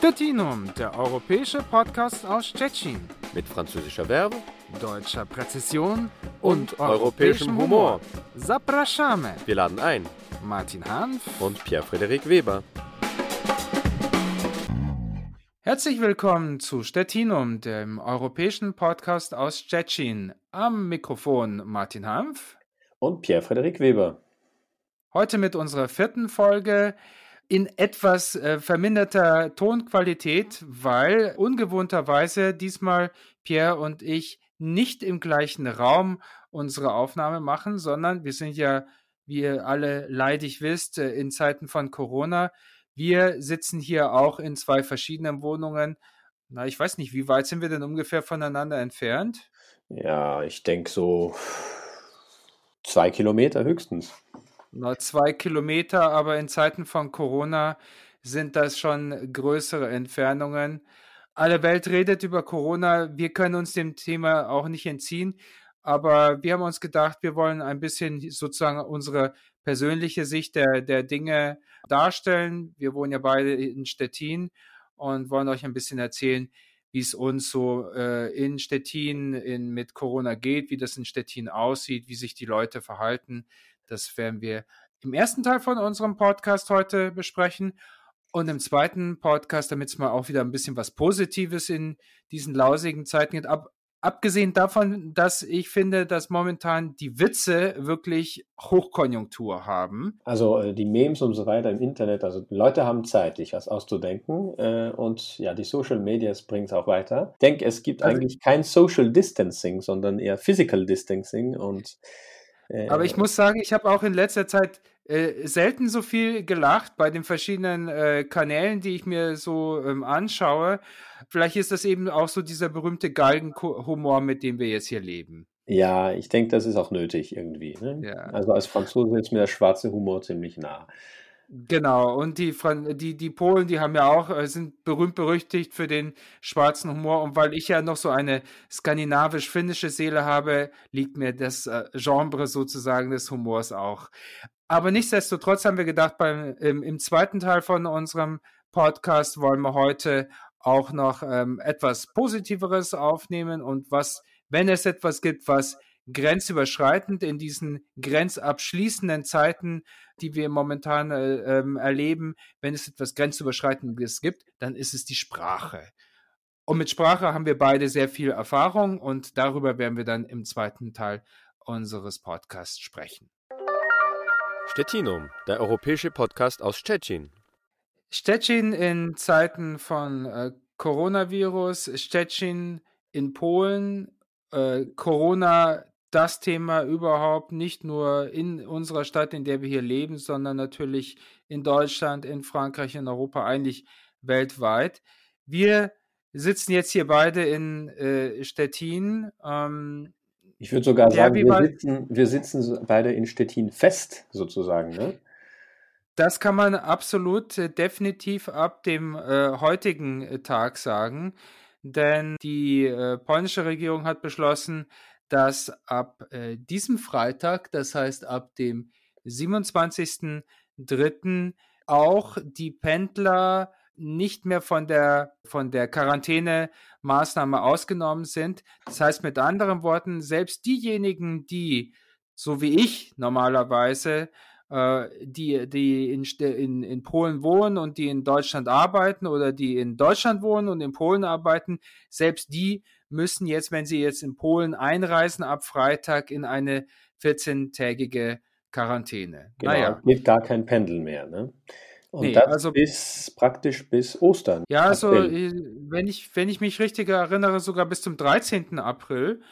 Stettinum, der europäische Podcast aus Stettin. Mit französischer Verbe, deutscher Präzision und, und europäischem Humor. Zapraszamy. Wir laden ein. Martin Hanf und Pierre-Frederik Weber. Herzlich willkommen zu Stettinum, dem europäischen Podcast aus Stettin. Am Mikrofon Martin Hanf und Pierre-Frederik Weber. Heute mit unserer vierten Folge in etwas äh, verminderter Tonqualität, weil ungewohnterweise diesmal Pierre und ich nicht im gleichen Raum unsere Aufnahme machen, sondern wir sind ja, wie ihr alle leidig wisst, äh, in Zeiten von Corona. Wir sitzen hier auch in zwei verschiedenen Wohnungen. Na, ich weiß nicht, wie weit sind wir denn ungefähr voneinander entfernt? Ja, ich denke so zwei Kilometer höchstens. Na, zwei Kilometer, aber in Zeiten von Corona sind das schon größere Entfernungen. Alle Welt redet über Corona. Wir können uns dem Thema auch nicht entziehen. Aber wir haben uns gedacht, wir wollen ein bisschen sozusagen unsere persönliche Sicht der, der Dinge darstellen. Wir wohnen ja beide in Stettin und wollen euch ein bisschen erzählen, wie es uns so äh, in Stettin in, mit Corona geht, wie das in Stettin aussieht, wie sich die Leute verhalten. Das werden wir im ersten Teil von unserem Podcast heute besprechen. Und im zweiten Podcast, damit es mal auch wieder ein bisschen was Positives in diesen lausigen Zeiten gibt. Ab, abgesehen davon, dass ich finde, dass momentan die Witze wirklich Hochkonjunktur haben. Also äh, die Memes und so weiter im Internet, also Leute haben Zeit, sich was auszudenken. Äh, und ja, die Social Medias bringen es auch weiter. Ich denke, es gibt also, eigentlich kein Social Distancing, sondern eher Physical Distancing und aber ich äh, muss sagen, ich habe auch in letzter Zeit äh, selten so viel gelacht bei den verschiedenen äh, Kanälen, die ich mir so ähm, anschaue. Vielleicht ist das eben auch so dieser berühmte Galgenhumor, mit dem wir jetzt hier leben. Ja, ich denke, das ist auch nötig irgendwie. Ne? Ja. Also als Franzose ist mir der schwarze Humor ziemlich nah. Genau, und die, die, die Polen, die haben ja auch, äh, sind berühmt berüchtigt für den schwarzen Humor. Und weil ich ja noch so eine skandinavisch-finnische Seele habe, liegt mir das äh, Genre sozusagen des Humors auch. Aber nichtsdestotrotz haben wir gedacht, beim, im, im zweiten Teil von unserem Podcast wollen wir heute auch noch ähm, etwas Positiveres aufnehmen und was, wenn es etwas gibt, was grenzüberschreitend in diesen grenzabschließenden Zeiten, die wir momentan äh, ähm, erleben, wenn es etwas grenzüberschreitendes gibt, dann ist es die Sprache. Und mit Sprache haben wir beide sehr viel Erfahrung und darüber werden wir dann im zweiten Teil unseres Podcasts sprechen. Stettinum, der europäische Podcast aus Stettin. Stettin in Zeiten von äh, Coronavirus, Stettin in Polen, äh, Corona das Thema überhaupt, nicht nur in unserer Stadt, in der wir hier leben, sondern natürlich in Deutschland, in Frankreich, in Europa, eigentlich weltweit. Wir sitzen jetzt hier beide in äh, Stettin. Ähm, ich würde sogar sagen, wir sitzen, wir sitzen beide in Stettin fest, sozusagen. Ne? Das kann man absolut äh, definitiv ab dem äh, heutigen äh, Tag sagen, denn die äh, polnische Regierung hat beschlossen, dass ab äh, diesem Freitag, das heißt ab dem 27.03., auch die Pendler nicht mehr von der, von der Quarantänemaßnahme ausgenommen sind. Das heißt mit anderen Worten, selbst diejenigen, die, so wie ich normalerweise, äh, die, die in, in, in Polen wohnen und die in Deutschland arbeiten oder die in Deutschland wohnen und in Polen arbeiten, selbst die müssen jetzt, wenn sie jetzt in Polen einreisen, ab Freitag in eine 14-tägige Quarantäne. Genau, naja. geht gar kein Pendel mehr. Ne? Und nee, das also, bis praktisch bis Ostern. Ja, also äh, wenn ich, wenn ich mich richtig erinnere, sogar bis zum 13. April.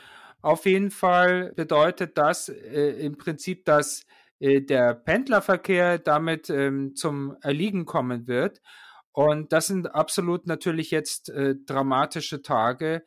Auf jeden Fall bedeutet das äh, im Prinzip, dass äh, der Pendlerverkehr damit ähm, zum Erliegen kommen wird. Und das sind absolut natürlich jetzt äh, dramatische Tage,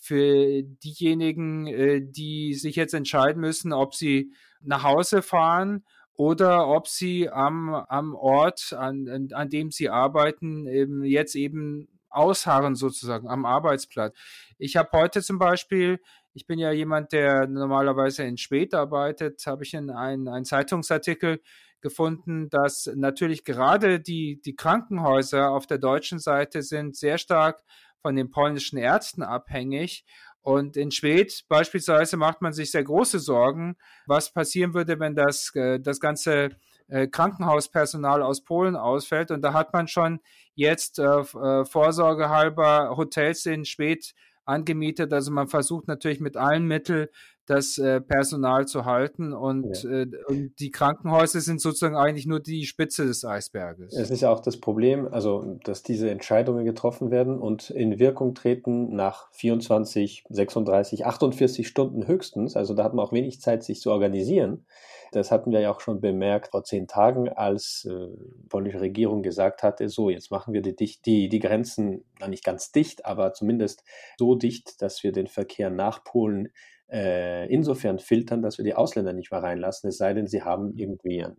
für diejenigen, äh, die sich jetzt entscheiden müssen, ob sie nach Hause fahren oder ob sie am, am Ort, an, an dem sie arbeiten, eben jetzt eben ausharren sozusagen am Arbeitsplatz. Ich habe heute zum Beispiel, ich bin ja jemand, der normalerweise in Spät arbeitet, habe ich in einen, einen Zeitungsartikel gefunden, dass natürlich gerade die, die Krankenhäuser auf der deutschen Seite sind sehr stark von den polnischen Ärzten abhängig. Und in Schwedt beispielsweise macht man sich sehr große Sorgen, was passieren würde, wenn das, äh, das ganze äh, Krankenhauspersonal aus Polen ausfällt. Und da hat man schon jetzt äh, vorsorgehalber Hotels in Schwedt angemietet. Also man versucht natürlich mit allen Mitteln das äh, Personal zu halten und, ja. äh, und, die Krankenhäuser sind sozusagen eigentlich nur die Spitze des Eisberges. Es ist ja auch das Problem, also dass diese Entscheidungen getroffen werden und in Wirkung treten nach 24, 36, 48 Stunden höchstens. Also da hat man auch wenig Zeit, sich zu organisieren. Das hatten wir ja auch schon bemerkt vor zehn Tagen, als äh, die polnische Regierung gesagt hatte, so, jetzt machen wir die, die, die Grenzen, na nicht ganz dicht, aber zumindest so dicht, dass wir den Verkehr nach Polen äh, insofern filtern, dass wir die Ausländer nicht mehr reinlassen, es sei denn, sie haben irgendwie eine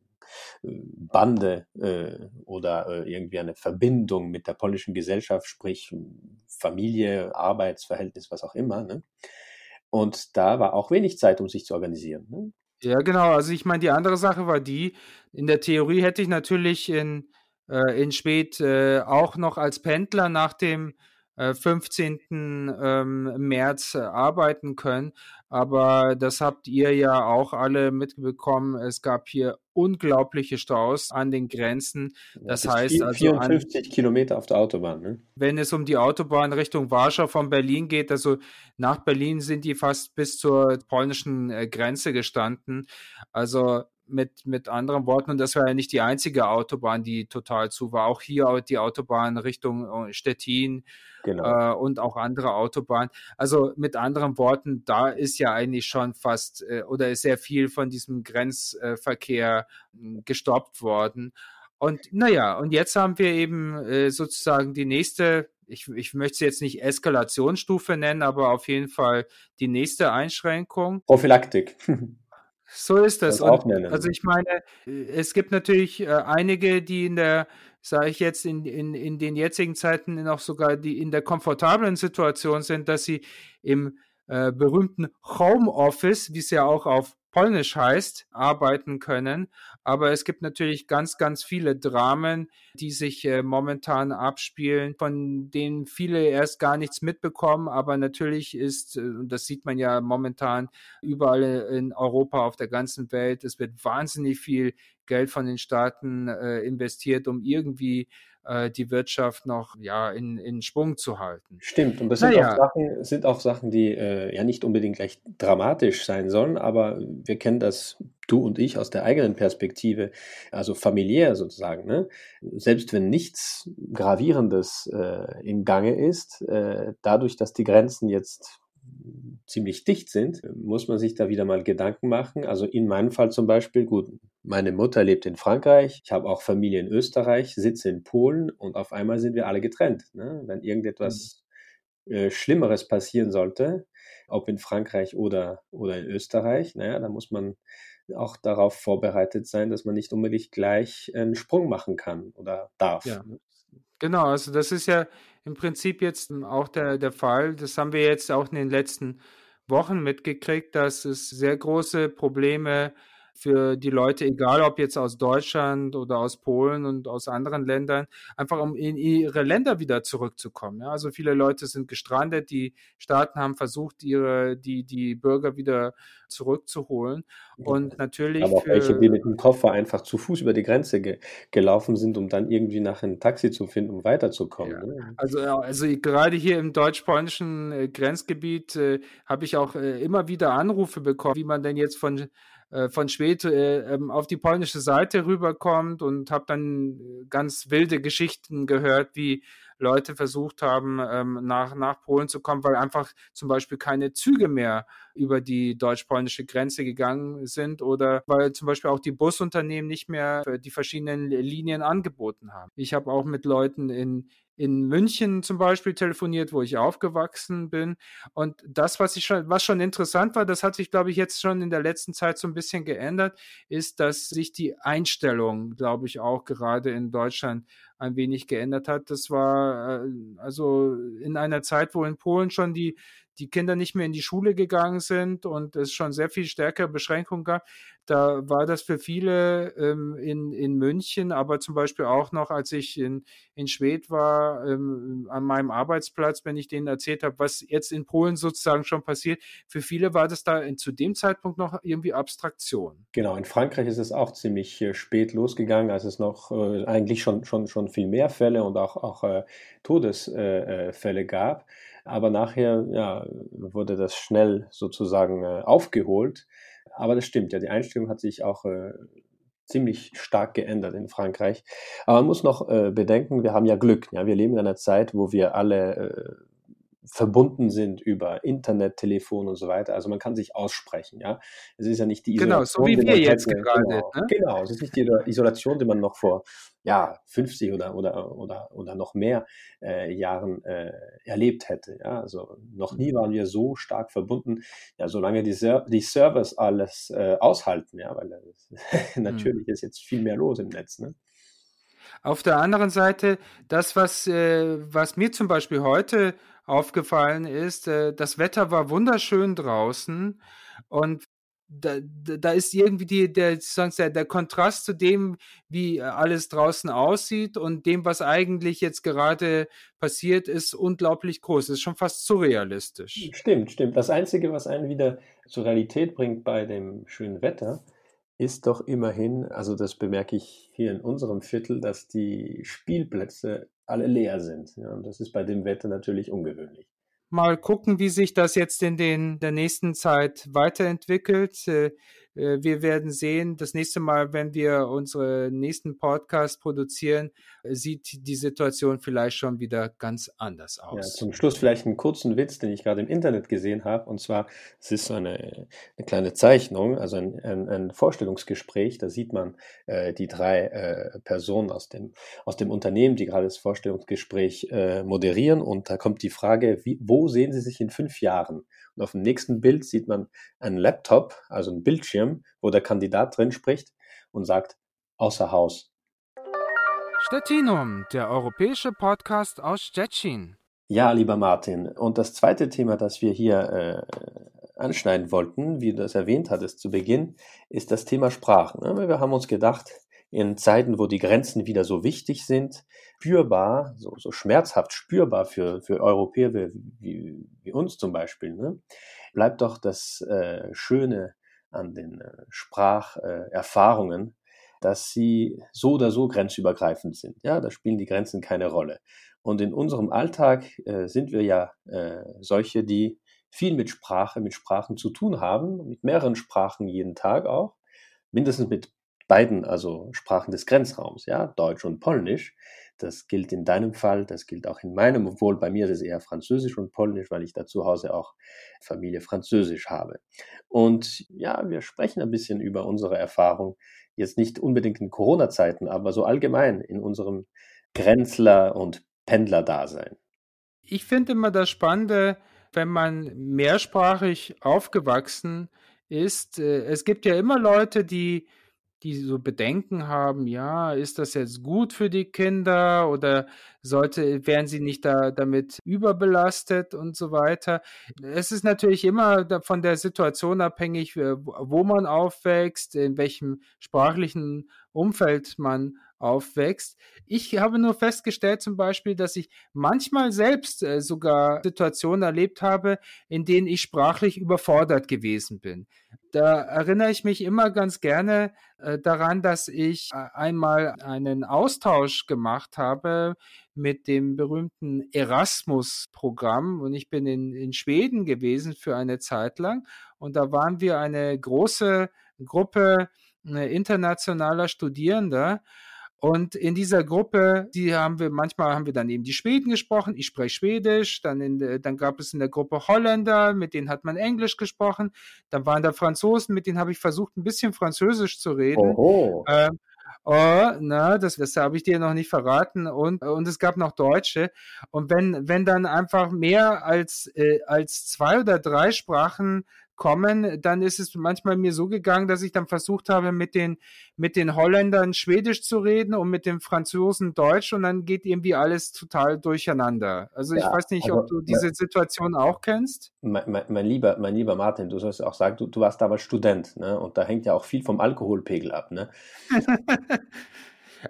äh, Bande äh, oder äh, irgendwie eine Verbindung mit der polnischen Gesellschaft, sprich Familie, Arbeitsverhältnis, was auch immer. Ne? Und da war auch wenig Zeit, um sich zu organisieren. Ne? Ja, genau. Also ich meine, die andere Sache war die, in der Theorie hätte ich natürlich in, äh, in Schwedt äh, auch noch als Pendler nach dem 15. Ähm, März äh, arbeiten können. Aber das habt ihr ja auch alle mitbekommen. Es gab hier unglaubliche Staus an den Grenzen. Das, das heißt also 54 an, Kilometer auf der Autobahn. Ne? Wenn es um die Autobahn Richtung Warschau von Berlin geht, also nach Berlin sind die fast bis zur polnischen äh, Grenze gestanden. Also mit, mit anderen Worten, und das war ja nicht die einzige Autobahn, die total zu war. Auch hier die Autobahn Richtung äh, Stettin genau. äh, und auch andere Autobahnen. Also mit anderen Worten, da ist ja eigentlich schon fast äh, oder ist sehr viel von diesem Grenzverkehr äh, gestoppt worden. Und naja, und jetzt haben wir eben äh, sozusagen die nächste ich, ich möchte es jetzt nicht Eskalationsstufe nennen, aber auf jeden Fall die nächste Einschränkung. Prophylaktik. So ist das. Und, also ich meine, es gibt natürlich äh, einige, die in der, sage ich jetzt, in, in, in den jetzigen Zeiten noch sogar die in der komfortablen Situation sind, dass sie im äh, berühmten Homeoffice, wie es ja auch auf Polnisch heißt, arbeiten können. Aber es gibt natürlich ganz, ganz viele Dramen, die sich äh, momentan abspielen, von denen viele erst gar nichts mitbekommen. Aber natürlich ist, äh, und das sieht man ja momentan überall in Europa, auf der ganzen Welt, es wird wahnsinnig viel Geld von den Staaten äh, investiert, um irgendwie äh, die Wirtschaft noch ja, in, in Schwung zu halten. Stimmt, und das sind, naja. auch, Sachen, sind auch Sachen, die äh, ja nicht unbedingt gleich dramatisch sein sollen, aber wir kennen das, du und ich, aus der eigenen Perspektive, also familiär sozusagen. Ne? Selbst wenn nichts Gravierendes äh, im Gange ist, äh, dadurch, dass die Grenzen jetzt ziemlich dicht sind, muss man sich da wieder mal Gedanken machen. Also in meinem Fall zum Beispiel, gut, meine Mutter lebt in Frankreich, ich habe auch Familie in Österreich, sitze in Polen und auf einmal sind wir alle getrennt. Ne? Wenn irgendetwas mhm. äh, Schlimmeres passieren sollte, ob in Frankreich oder, oder in Österreich, naja, da muss man auch darauf vorbereitet sein, dass man nicht unbedingt gleich einen Sprung machen kann oder darf. Ja. Genau, also das ist ja im Prinzip jetzt auch der, der Fall. Das haben wir jetzt auch in den letzten Wochen mitgekriegt, dass es sehr große Probleme gibt für die Leute, egal ob jetzt aus Deutschland oder aus Polen und aus anderen Ländern, einfach um in ihre Länder wieder zurückzukommen. Ja, also viele Leute sind gestrandet, die Staaten haben versucht, ihre, die, die Bürger wieder zurückzuholen. Und natürlich. Aber auch welche, die mit dem Koffer einfach zu Fuß über die Grenze ge gelaufen sind, um dann irgendwie nach einem Taxi zu finden, um weiterzukommen. Ja. Ne? Also, also gerade hier im deutsch-polnischen äh, Grenzgebiet äh, habe ich auch äh, immer wieder Anrufe bekommen, wie man denn jetzt von von Schwedt äh, ähm, auf die polnische Seite rüberkommt und habe dann äh, ganz wilde Geschichten gehört, wie Leute versucht haben, ähm, nach, nach Polen zu kommen, weil einfach zum Beispiel keine Züge mehr über die deutsch-polnische Grenze gegangen sind oder weil zum Beispiel auch die Busunternehmen nicht mehr die verschiedenen Linien angeboten haben. Ich habe auch mit Leuten in, in München zum Beispiel telefoniert, wo ich aufgewachsen bin. Und das, was ich schon, was schon interessant war, das hat sich, glaube ich, jetzt schon in der letzten Zeit so ein bisschen geändert, ist, dass sich die Einstellung, glaube ich, auch gerade in Deutschland ein wenig geändert hat. Das war äh, also in einer Zeit, wo in Polen schon die die Kinder nicht mehr in die Schule gegangen sind und es schon sehr viel stärkere Beschränkungen gab, da war das für viele ähm, in, in München, aber zum Beispiel auch noch, als ich in, in Schwedt war, ähm, an meinem Arbeitsplatz, wenn ich denen erzählt habe, was jetzt in Polen sozusagen schon passiert, für viele war das da in, zu dem Zeitpunkt noch irgendwie Abstraktion. Genau, in Frankreich ist es auch ziemlich äh, spät losgegangen, als es noch äh, eigentlich schon, schon, schon viel mehr Fälle und auch, auch äh, Todesfälle äh, äh, gab. Aber nachher ja, wurde das schnell sozusagen äh, aufgeholt. Aber das stimmt, ja, die Einstellung hat sich auch ziemlich stark geändert in Frankreich. Aber man muss noch äh, bedenken, wir haben ja Glück. Ja, wir leben in einer Zeit, wo wir alle verbunden sind über Internet, Telefon und so weiter. Also man kann sich aussprechen, ja. Es ist ja nicht die Isolation. Genau, so wie wir jetzt hätte. gerade. Genau, ne? genau, es ist nicht die Isolation, die man noch vor ja, 50 oder, oder, oder, oder noch mehr äh, Jahren äh, erlebt hätte. Ja. Also noch nie waren wir so stark verbunden, ja, solange die, Ser die Servers alles äh, aushalten, ja, weil mhm. natürlich ist jetzt viel mehr los im Netz. Ne? Auf der anderen Seite, das, was, äh, was mir zum Beispiel heute aufgefallen ist, äh, das Wetter war wunderschön draußen und da, da ist irgendwie die, der, der, der Kontrast zu dem, wie alles draußen aussieht und dem, was eigentlich jetzt gerade passiert, ist unglaublich groß. Es ist schon fast surrealistisch. Stimmt, stimmt. Das Einzige, was einen wieder zur Realität bringt bei dem schönen Wetter, ist doch immerhin, also das bemerke ich hier in unserem Viertel, dass die Spielplätze alle leer sind. Ja, und das ist bei dem Wetter natürlich ungewöhnlich. Mal gucken, wie sich das jetzt in den, der nächsten Zeit weiterentwickelt. Äh, äh, wir werden sehen, das nächste Mal, wenn wir unseren nächsten Podcast produzieren, sieht die Situation vielleicht schon wieder ganz anders aus. Ja, zum Schluss vielleicht einen kurzen Witz, den ich gerade im Internet gesehen habe. Und zwar, es ist so eine, eine kleine Zeichnung, also ein, ein, ein Vorstellungsgespräch. Da sieht man äh, die drei äh, Personen aus dem, aus dem Unternehmen, die gerade das Vorstellungsgespräch äh, moderieren. Und da kommt die Frage, wie, wo sehen Sie sich in fünf Jahren? Und auf dem nächsten Bild sieht man einen Laptop, also einen Bildschirm, wo der Kandidat drin spricht und sagt, außer Haus. Stettinum, der europäische Podcast aus Stettin. Ja, lieber Martin. Und das zweite Thema, das wir hier äh, anschneiden wollten, wie du das erwähnt hattest zu Beginn, ist das Thema Sprachen. Wir haben uns gedacht, in Zeiten, wo die Grenzen wieder so wichtig sind, spürbar, so, so schmerzhaft spürbar für, für Europäer wie, wie, wie uns zum Beispiel, ne, bleibt doch das äh, Schöne an den äh, Spracherfahrungen, äh, dass sie so oder so grenzübergreifend sind. Ja, da spielen die Grenzen keine Rolle. Und in unserem Alltag äh, sind wir ja äh, solche, die viel mit Sprache, mit Sprachen zu tun haben, mit mehreren Sprachen jeden Tag auch, mindestens mit beiden, also Sprachen des Grenzraums, ja, Deutsch und Polnisch. Das gilt in deinem Fall, das gilt auch in meinem, obwohl bei mir ist es eher Französisch und Polnisch, weil ich da zu Hause auch Familie Französisch habe. Und ja, wir sprechen ein bisschen über unsere Erfahrung, jetzt nicht unbedingt in Corona-Zeiten, aber so allgemein in unserem Grenzler- und Pendler-Dasein. Ich finde immer das Spannende, wenn man mehrsprachig aufgewachsen ist. Äh, es gibt ja immer Leute, die die so Bedenken haben, ja, ist das jetzt gut für die Kinder oder sollte, werden sie nicht da damit überbelastet und so weiter. Es ist natürlich immer von der Situation abhängig, wo man aufwächst, in welchem sprachlichen Umfeld man aufwächst. Ich habe nur festgestellt zum Beispiel, dass ich manchmal selbst äh, sogar Situationen erlebt habe, in denen ich sprachlich überfordert gewesen bin. Da erinnere ich mich immer ganz gerne äh, daran, dass ich äh, einmal einen Austausch gemacht habe mit dem berühmten Erasmus-Programm. Und ich bin in, in Schweden gewesen für eine Zeit lang. Und da waren wir eine große Gruppe äh, internationaler Studierender und in dieser Gruppe, die haben wir, manchmal haben wir dann eben die Schweden gesprochen, ich spreche Schwedisch, dann, in, dann gab es in der Gruppe Holländer, mit denen hat man Englisch gesprochen, dann waren da Franzosen, mit denen habe ich versucht, ein bisschen Französisch zu reden. Ähm, Oh, na, das, das habe ich dir noch nicht verraten. Und, und es gab noch Deutsche. Und wenn, wenn dann einfach mehr als, äh, als zwei oder drei Sprachen kommen, dann ist es manchmal mir so gegangen, dass ich dann versucht habe, mit den, mit den Holländern Schwedisch zu reden und mit den Franzosen Deutsch und dann geht irgendwie alles total durcheinander. Also ja, ich weiß nicht, also, ob du diese Situation auch kennst. Mein, mein, mein, lieber, mein lieber Martin, du sollst auch sagen, du, du warst damals Student, ne? Und da hängt ja auch viel vom Alkoholpegel ab, ne?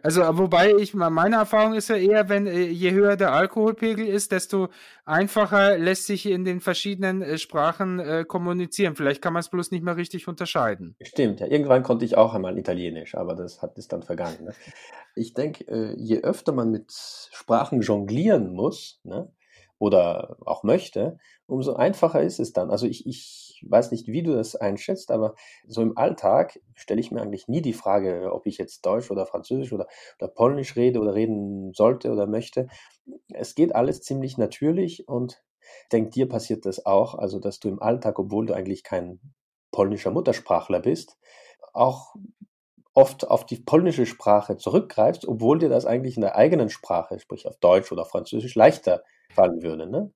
Also, wobei ich meine Erfahrung ist ja eher, wenn äh, je höher der Alkoholpegel ist, desto einfacher lässt sich in den verschiedenen äh, Sprachen äh, kommunizieren. Vielleicht kann man es bloß nicht mehr richtig unterscheiden. Stimmt, ja. Irgendwann konnte ich auch einmal Italienisch, aber das hat ist dann vergangen. Ne? Ich denke, äh, je öfter man mit Sprachen jonglieren muss, ne, oder auch möchte, umso einfacher ist es dann. Also ich, ich weiß nicht, wie du das einschätzt, aber so im Alltag stelle ich mir eigentlich nie die Frage, ob ich jetzt Deutsch oder Französisch oder, oder Polnisch rede oder reden sollte oder möchte. Es geht alles ziemlich natürlich und ich denke, dir passiert das auch, also dass du im Alltag, obwohl du eigentlich kein polnischer Muttersprachler bist, auch oft auf die polnische Sprache zurückgreifst, obwohl dir das eigentlich in der eigenen Sprache, sprich auf Deutsch oder Französisch, leichter fallen würde. Ne?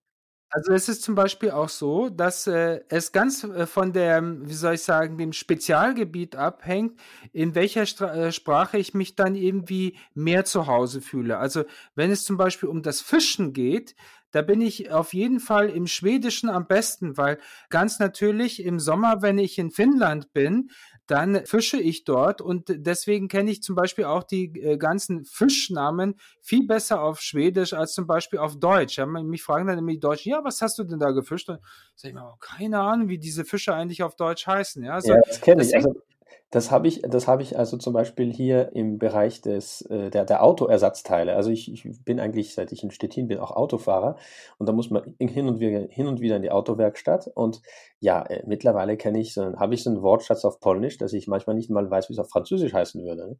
Also es ist zum Beispiel auch so, dass äh, es ganz äh, von der, wie soll ich sagen, dem Spezialgebiet abhängt, in welcher Stra äh, Sprache ich mich dann irgendwie mehr zu Hause fühle. Also wenn es zum Beispiel um das Fischen geht, da bin ich auf jeden Fall im Schwedischen am besten, weil ganz natürlich im Sommer, wenn ich in Finnland bin, dann fische ich dort und deswegen kenne ich zum Beispiel auch die äh, ganzen Fischnamen viel besser auf Schwedisch als zum Beispiel auf Deutsch. Ja, mich fragen dann immer die Deutschen, ja, was hast du denn da gefischt? Und sag ich mir, oh, keine Ahnung, wie diese Fische eigentlich auf Deutsch heißen. Ja, also, ja das kenne ich. Also, das habe ich, das ich also zum Beispiel hier im Bereich des, äh, der, der Autoersatzteile. Also ich, ich bin eigentlich, seit ich in Stettin bin, auch Autofahrer und da muss man hin und wieder, hin und wieder in die Autowerkstatt und ja, äh, mittlerweile kenne ich so, habe ich so einen Wortschatz auf Polnisch, dass ich manchmal nicht mal weiß, wie es auf Französisch heißen würde.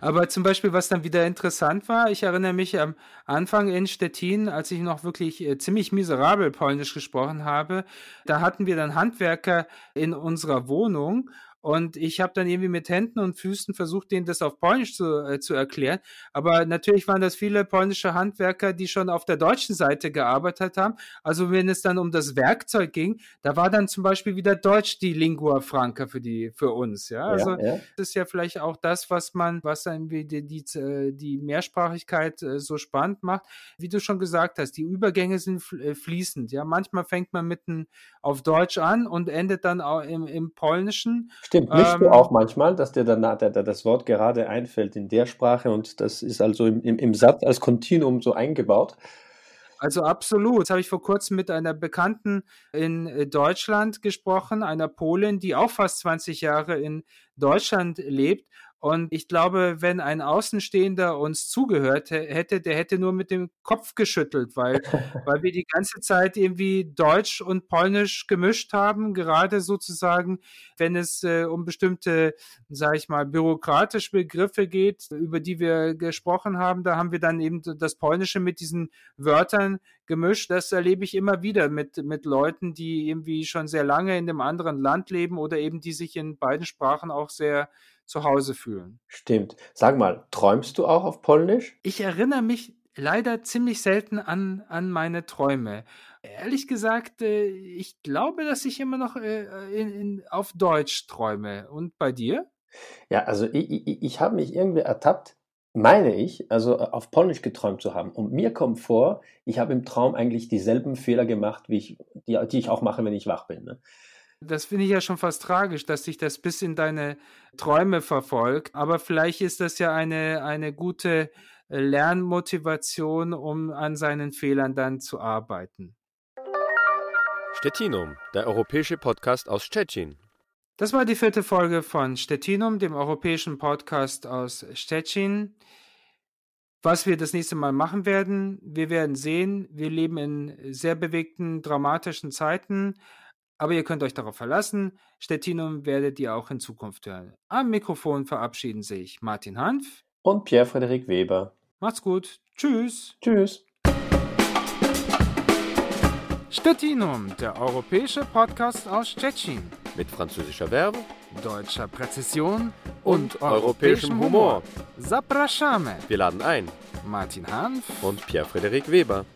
Aber zum Beispiel, was dann wieder interessant war, ich erinnere mich am Anfang in Stettin, als ich noch wirklich äh, ziemlich miserabel Polnisch gesprochen habe, da hatten wir dann Handwerker in unserer Wohnung und ich habe dann irgendwie mit Händen und Füßen versucht, denen das auf Polnisch zu, äh, zu erklären. Aber natürlich waren das viele polnische Handwerker, die schon auf der deutschen Seite gearbeitet haben. Also wenn es dann um das Werkzeug ging, da war dann zum Beispiel wieder Deutsch die Lingua Franca für die für uns. Ja, also ja, ja. das ist ja vielleicht auch das, was man, was dann die, die, die, die Mehrsprachigkeit äh, so spannend macht. Wie du schon gesagt hast, die Übergänge sind äh, fließend. Ja, manchmal fängt man mitten auf Deutsch an und endet dann auch im, im Polnischen. Stimmt, mischst ähm, du auch manchmal, dass dir dann das Wort gerade einfällt in der Sprache und das ist also im, im, im Satz als Kontinuum so eingebaut? Also absolut. Das habe ich vor kurzem mit einer Bekannten in äh, Deutschland gesprochen, einer Polin, die auch fast 20 Jahre in Deutschland lebt. Und ich glaube, wenn ein Außenstehender uns zugehört hätte, der hätte nur mit dem Kopf geschüttelt, weil, weil wir die ganze Zeit irgendwie Deutsch und Polnisch gemischt haben, gerade sozusagen, wenn es äh, um bestimmte, sage ich mal, bürokratische Begriffe geht, über die wir gesprochen haben, da haben wir dann eben das Polnische mit diesen Wörtern gemischt. Das erlebe ich immer wieder mit, mit Leuten, die irgendwie schon sehr lange in einem anderen Land leben oder eben die sich in beiden Sprachen auch sehr zu Hause fühlen. Stimmt. Sag mal, träumst du auch auf Polnisch? Ich erinnere mich leider ziemlich selten an, an meine Träume. Ehrlich gesagt, äh, ich glaube, dass ich immer noch äh, in, in, auf Deutsch träume. Und bei dir? Ja, also ich, ich, ich habe mich irgendwie ertappt, meine ich, also äh, auf Polnisch geträumt zu haben. Und mir kommt vor, ich habe im Traum eigentlich dieselben Fehler gemacht, wie ich, die, die ich auch mache, wenn ich wach bin. Ne? Das finde ich ja schon fast tragisch, dass sich das bis in deine Träume verfolgt. Aber vielleicht ist das ja eine, eine gute äh, Lernmotivation, um an seinen Fehlern dann zu arbeiten. Stettinum, der europäische Podcast aus Stettin. Das war die vierte Folge von Stettinum, dem europäischen Podcast aus Stettin. Was wir das nächste Mal machen werden, wir werden sehen, wir leben in sehr bewegten, dramatischen Zeiten. Aber ihr könnt euch darauf verlassen, Stettinum werdet ihr auch in Zukunft hören. Am Mikrofon verabschieden sich Martin Hanf und Pierre-Frederik Weber. Macht's gut. Tschüss. Tschüss. Stettinum, der europäische Podcast aus Stettin. Mit französischer Verbe, deutscher Präzision und, und europäischem Humor. Zapraszamy. Wir laden ein. Martin Hanf und Pierre-Frederik Weber.